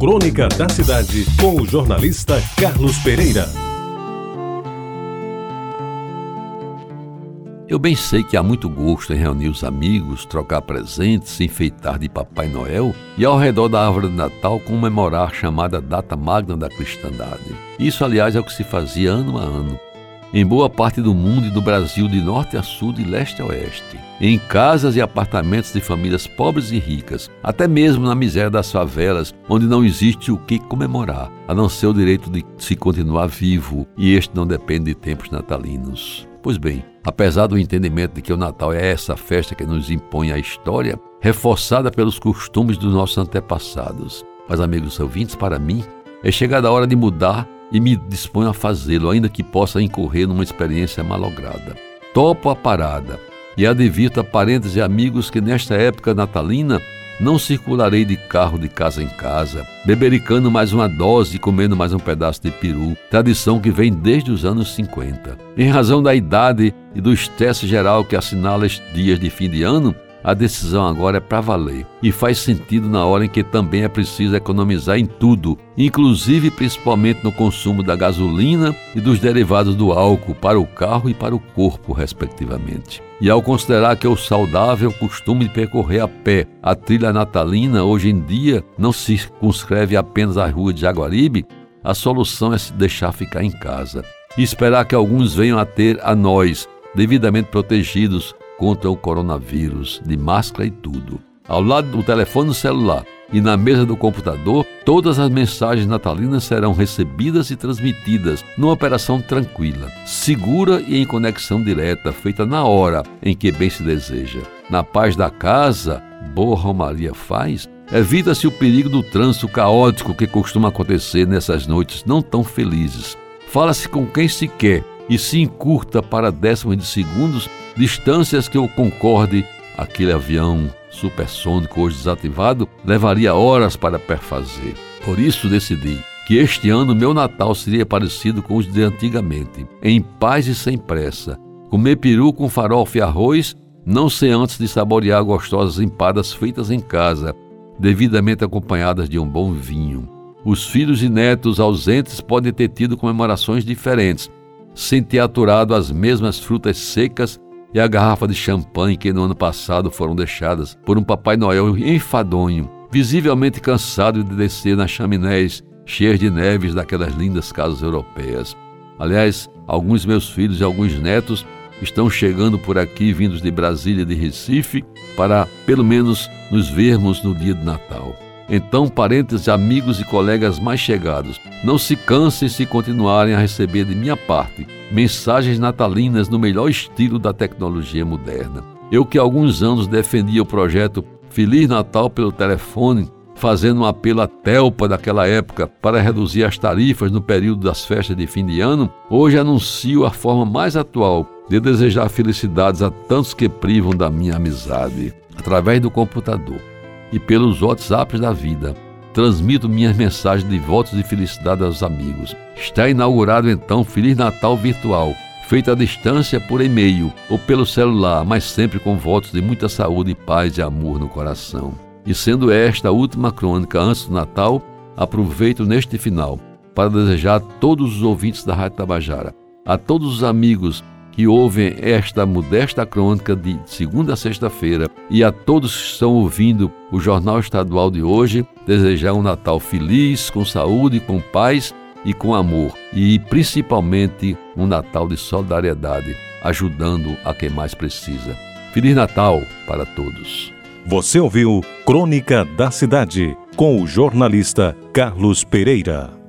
Crônica da Cidade, com o jornalista Carlos Pereira. Eu bem sei que há muito gosto em reunir os amigos, trocar presentes, se enfeitar de Papai Noel e ao redor da árvore de Natal comemorar a chamada data magna da cristandade. Isso, aliás, é o que se fazia ano a ano em boa parte do mundo e do Brasil de norte a sul, de leste a oeste, em casas e apartamentos de famílias pobres e ricas, até mesmo na miséria das favelas, onde não existe o que comemorar, a não ser o direito de se continuar vivo, e este não depende de tempos natalinos. Pois bem, apesar do entendimento de que o Natal é essa festa que nos impõe a história, reforçada pelos costumes dos nossos antepassados, mas amigos ouvintes, para mim, é chegada a hora de mudar e me disponho a fazê-lo, ainda que possa incorrer numa experiência malograda. Topo a parada e advirto a parentes e amigos que nesta época natalina não circularei de carro de casa em casa, bebericando mais uma dose e comendo mais um pedaço de peru, tradição que vem desde os anos 50. Em razão da idade e do estresse geral que assinala estes dias de fim de ano, a decisão agora é para valer e faz sentido na hora em que também é preciso economizar em tudo, inclusive principalmente no consumo da gasolina e dos derivados do álcool para o carro e para o corpo, respectivamente. E ao considerar que o saudável costume de percorrer a pé a trilha natalina hoje em dia não se circunscreve apenas à rua de Jaguaribe, a solução é se deixar ficar em casa e esperar que alguns venham a ter a nós, devidamente protegidos, contra o coronavírus, de máscara e tudo. Ao lado do telefone celular e na mesa do computador, todas as mensagens natalinas serão recebidas e transmitidas numa operação tranquila, segura e em conexão direta, feita na hora em que bem se deseja. Na paz da casa, boa Romaria faz, evita-se o perigo do trânsito caótico que costuma acontecer nessas noites não tão felizes. Fala-se com quem se quer e se encurta para décimos de segundos distâncias que eu concorde aquele avião supersônico hoje desativado levaria horas para perfazer. Por isso decidi que este ano meu Natal seria parecido com os de antigamente, em paz e sem pressa. Comer peru com farofa e arroz, não sem antes de saborear gostosas empadas feitas em casa, devidamente acompanhadas de um bom vinho. Os filhos e netos ausentes podem ter tido comemorações diferentes, sem ter aturado as mesmas frutas secas e a garrafa de champanhe que no ano passado foram deixadas por um Papai Noel enfadonho, visivelmente cansado de descer nas chaminés cheias de neves daquelas lindas casas europeias. Aliás, alguns meus filhos e alguns netos estão chegando por aqui, vindos de Brasília e de Recife, para pelo menos nos vermos no dia de Natal. Então, parentes, amigos e colegas mais chegados, não se cansem se continuarem a receber de minha parte mensagens natalinas no melhor estilo da tecnologia moderna. Eu que há alguns anos defendia o projeto Feliz Natal pelo telefone, fazendo um apelo à Telpa daquela época para reduzir as tarifas no período das festas de fim de ano, hoje anuncio a forma mais atual de desejar felicidades a tantos que privam da minha amizade, através do computador e pelos WhatsApps da vida. Transmito minhas mensagens de votos de felicidade aos amigos. Está inaugurado então Feliz Natal Virtual, feito à distância por e-mail ou pelo celular, mas sempre com votos de muita saúde, paz e amor no coração. E sendo esta a última crônica antes do Natal, aproveito neste final para desejar a todos os ouvintes da Rádio Tabajara, a todos os amigos que ouvem esta modesta crônica de segunda a sexta-feira e a todos que estão ouvindo o Jornal Estadual de hoje, desejar um Natal feliz, com saúde, com paz e com amor, e principalmente um Natal de solidariedade, ajudando a quem mais precisa. Feliz Natal para todos. Você ouviu Crônica da Cidade com o jornalista Carlos Pereira.